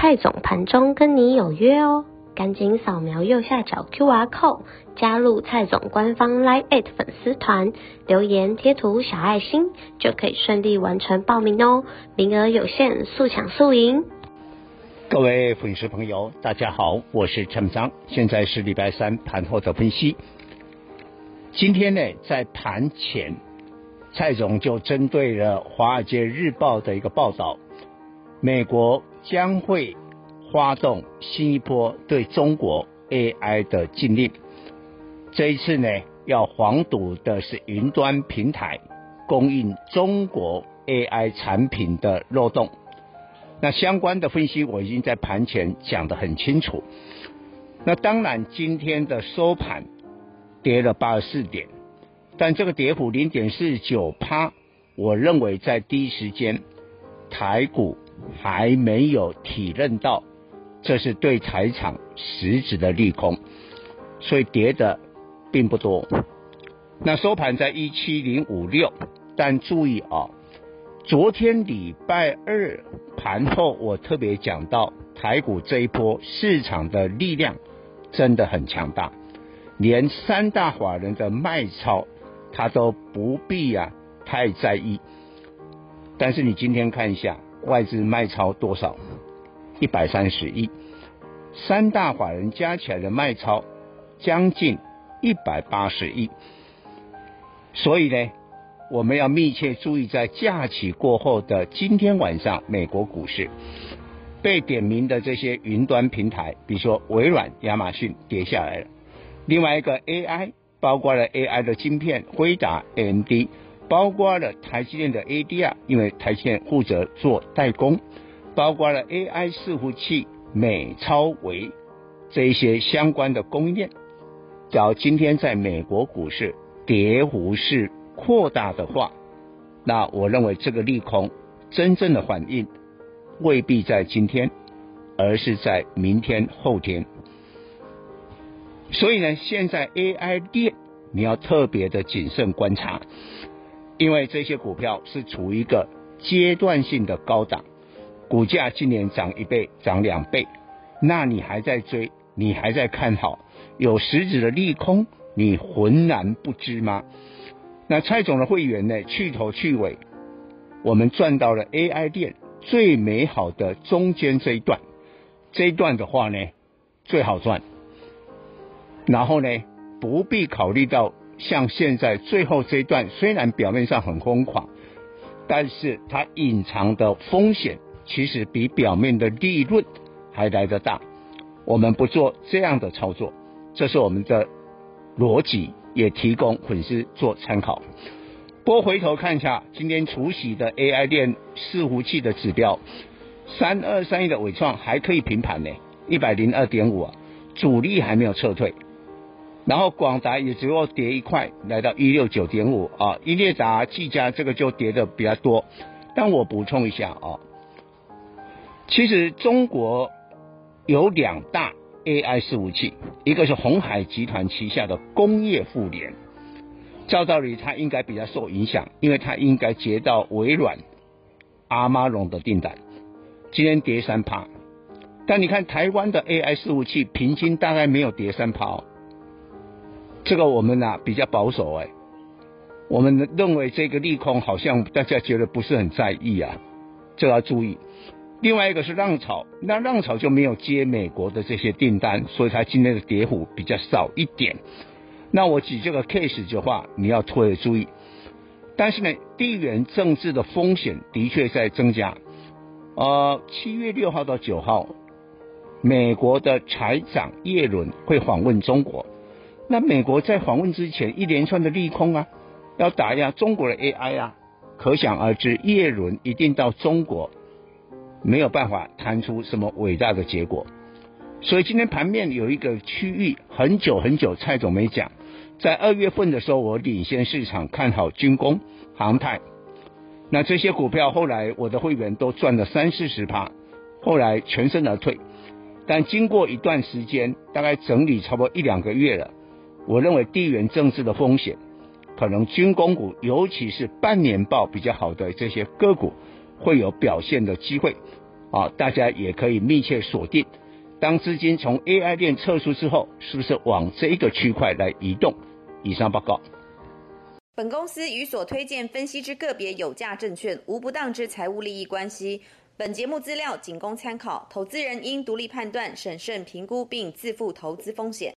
蔡总盘中跟你有约哦，赶紧扫描右下角 QR code 加入蔡总官方 Live 粉丝团，留言贴图小爱心就可以顺利完成报名哦，名额有限，速抢速赢。各位粉丝朋友，大家好，我是陈章，现在是礼拜三盘后的分析。今天呢，在盘前，蔡总就针对了《华尔街日报》的一个报道，美国。将会发动新一波对中国 AI 的禁令。这一次呢，要防堵的是云端平台供应中国 AI 产品的漏洞。那相关的分析我已经在盘前讲得很清楚。那当然，今天的收盘跌了八十四点，但这个跌幅零点四九趴，我认为在第一时间台股。还没有体认到这是对台厂实质的利空，所以跌的并不多。那收盘在一七零五六，但注意啊，昨天礼拜二盘后我特别讲到台股这一波市场的力量真的很强大，连三大法人的卖超他都不必啊太在意。但是你今天看一下。外资卖超多少？一百三十亿，三大法人加起来的卖超将近一百八十亿。所以呢，我们要密切注意，在假期过后的今天晚上，美国股市被点名的这些云端平台，比如说微软、亚马逊跌下来了。另外一个 AI，包括了 AI 的晶片，辉达、AMD。包括了台积电的 ADR，因为台积电负责做代工，包括了 AI 伺服器、美超微这一些相关的供应链。只要今天在美国股市跌幅是扩大的话，那我认为这个利空真正的反应未必在今天，而是在明天、后天。所以呢，现在 AI 链你要特别的谨慎观察。因为这些股票是处于一个阶段性的高档，股价今年涨一倍、涨两倍，那你还在追，你还在看好，有实质的利空，你浑然不知吗？那蔡总的会员呢，去头去尾，我们赚到了 AI 链最美好的中间这一段，这一段的话呢，最好赚，然后呢，不必考虑到。像现在最后这一段，虽然表面上很疯狂，但是它隐藏的风险其实比表面的利润还来得大。我们不做这样的操作，这是我们的逻辑，也提供粉丝做参考。不过回头看一下今天除夕的 AI 链伺服器的指标，三二三一的伟创还可以平盘呢，一百零二点五啊，主力还没有撤退。然后广达也只有跌一块，来到一六九点五啊。英业达、技嘉这个就跌的比较多。但我补充一下啊，其实中国有两大 AI 伺服器，一个是鸿海集团旗下的工业互联，照道理它应该比较受影响，因为它应该接到微软、阿玛龙的订单，今天跌三趴。但你看台湾的 AI 伺服器平均大概没有跌三趴哦。这个我们呢、啊、比较保守哎，我们认为这个利空好像大家觉得不是很在意啊，这要注意。另外一个是浪潮，那浪潮就没有接美国的这些订单，所以它今天的跌幅比较少一点。那我举这个 case 的话，你要特别注意。但是呢，地缘政治的风险的确在增加。呃，七月六号到九号，美国的财长耶伦会访问中国。那美国在访问之前一连串的利空啊，要打压中国的 AI 啊，可想而知，叶伦一定到中国没有办法谈出什么伟大的结果。所以今天盘面有一个区域很久很久，蔡总没讲，在二月份的时候，我领先市场看好军工、航太，那这些股票后来我的会员都赚了三四十趴，后来全身而退。但经过一段时间，大概整理差不多一两个月了，我认为地缘政治的风险，可能军工股，尤其是半年报比较好的这些个股，会有表现的机会，啊，大家也可以密切锁定。当资金从 AI 链撤出之后，是不是往这一个区块来移动？以上报告。本公司与所推荐分析之个别有价证券无不当之财务利益关系。本节目资料仅供参考，投资人应独立判断、审慎评估并自负投资风险。